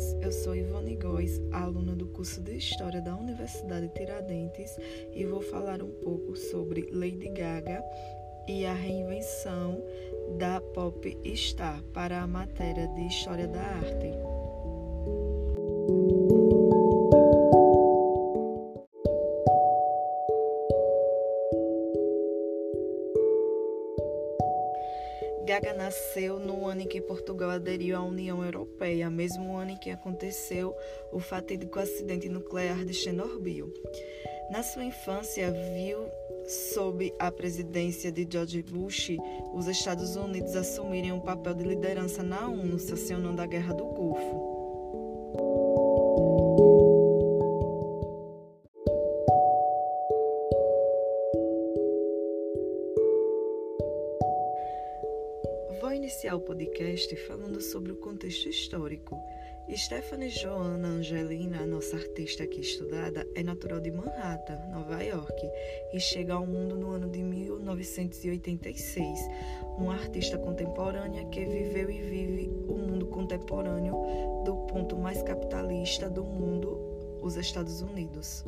ouvintes, eu sou Ivone Góes, aluna do curso de História da Universidade Tiradentes e vou falar um pouco sobre Lady Gaga e a reinvenção da pop star para a matéria de História da Arte. Nasceu no ano em que Portugal aderiu à União Europeia, mesmo ano em que aconteceu o fatídico acidente nuclear de Chernobyl. Na sua infância, viu sob a presidência de George Bush os Estados Unidos assumirem um papel de liderança na ONU, sancionando a Guerra do Golfo. Iniciar o podcast falando sobre o contexto histórico. Stephanie Joanna Angelina, nossa artista aqui estudada, é natural de Manhattan, Nova York, e chega ao mundo no ano de 1986. Uma artista contemporânea que viveu e vive o mundo contemporâneo do ponto mais capitalista do mundo, os Estados Unidos.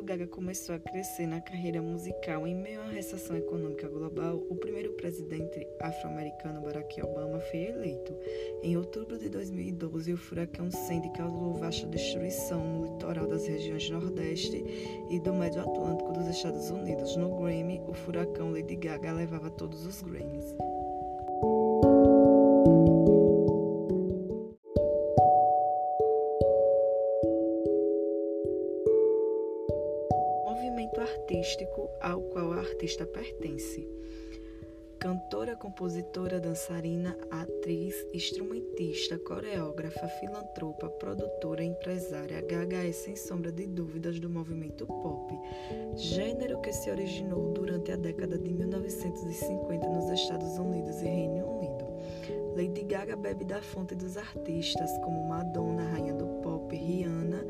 Enquanto Gaga começou a crescer na carreira musical em meio à recessão econômica global, o primeiro presidente afro-americano Barack Obama foi eleito. Em outubro de 2012, o furacão Sandy causou vasta destruição no litoral das regiões Nordeste e do Médio Atlântico dos Estados Unidos. No Grammy, o furacão Lady Gaga levava todos os Grammys. Movimento artístico ao qual a artista pertence. Cantora, compositora, dançarina, atriz, instrumentista, coreógrafa, filantropa, produtora, empresária, Gaga é sem sombra de dúvidas do movimento pop, gênero que se originou durante a década de 1950 nos Estados Unidos e Reino Unido. Lady Gaga bebe da fonte dos artistas como Madonna, rainha do pop, Rihanna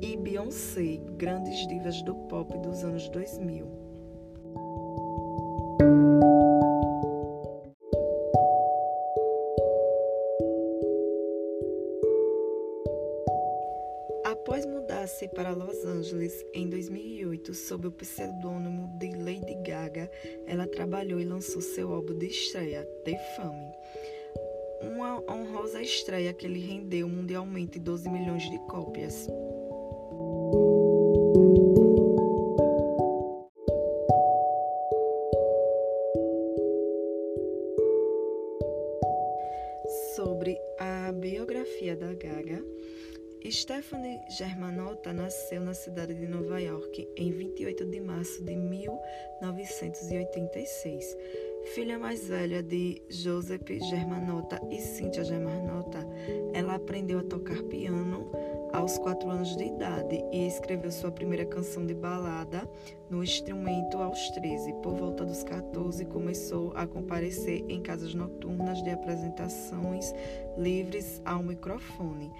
e Beyoncé, grandes divas do pop dos anos 2000. Após mudar-se para Los Angeles em 2008 sob o pseudônimo de Lady Gaga, ela trabalhou e lançou seu álbum de estreia, The Fame. Uma honrosa estreia que lhe rendeu mundialmente 12 milhões de cópias. Sobre a biografia da Gaga, Stephanie Germanotta nasceu na cidade de Nova York em 28 de março de 1986. Filha mais velha de Joseph Germanotta e Cynthia Germanotta, ela aprendeu a tocar piano aos 4 anos de idade e escreveu sua primeira canção de balada no instrumento aos 13. Por volta dos 14, começou a comparecer em casas noturnas de apresentações livres ao microfone.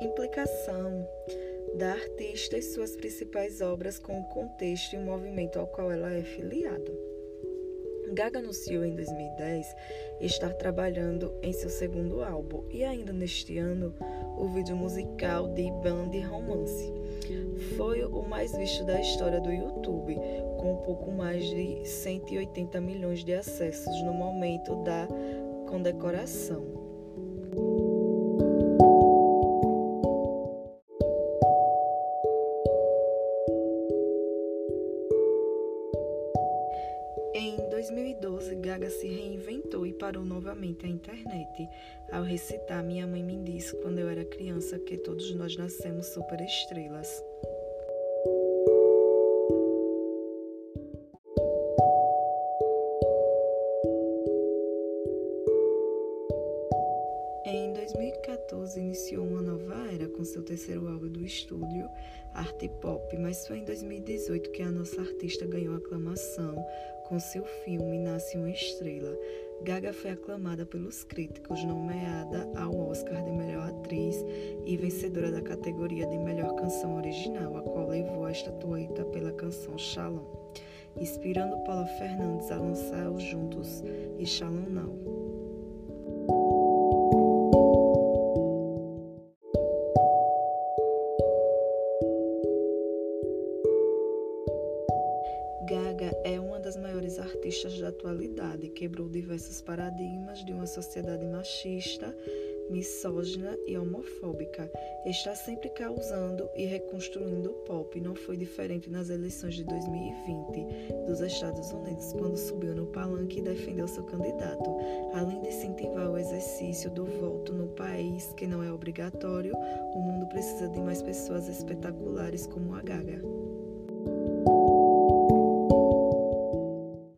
Implicação da artista e suas principais obras com o contexto e o movimento ao qual ela é filiada. Gaga anunciou em 2010 estar trabalhando em seu segundo álbum e ainda neste ano o vídeo musical de Band Romance. Foi o mais visto da história do YouTube, com um pouco mais de 180 milhões de acessos no momento da condecoração. Em 2012, Gaga se reinventou e parou novamente a internet ao recitar Minha Mãe Me Disse quando eu era criança que todos nós nascemos superestrelas. Em 2014, Rose iniciou uma nova era com seu terceiro álbum do estúdio, Arte Pop, mas foi em 2018 que a nossa artista ganhou aclamação com seu filme Nasce uma Estrela. Gaga foi aclamada pelos críticos, nomeada ao Oscar de Melhor Atriz e vencedora da categoria de Melhor Canção Original, a qual levou a estatueta pela canção Shalom, inspirando Paula Fernandes a lançar os Juntos e Shalom Now. É uma das maiores artistas da atualidade, quebrou diversos paradigmas de uma sociedade machista, misógina e homofóbica. Está sempre causando e reconstruindo o pop. Não foi diferente nas eleições de 2020 dos Estados Unidos, quando subiu no palanque e defendeu seu candidato. Além de incentivar o exercício do voto no país, que não é obrigatório, o mundo precisa de mais pessoas espetaculares como a Gaga.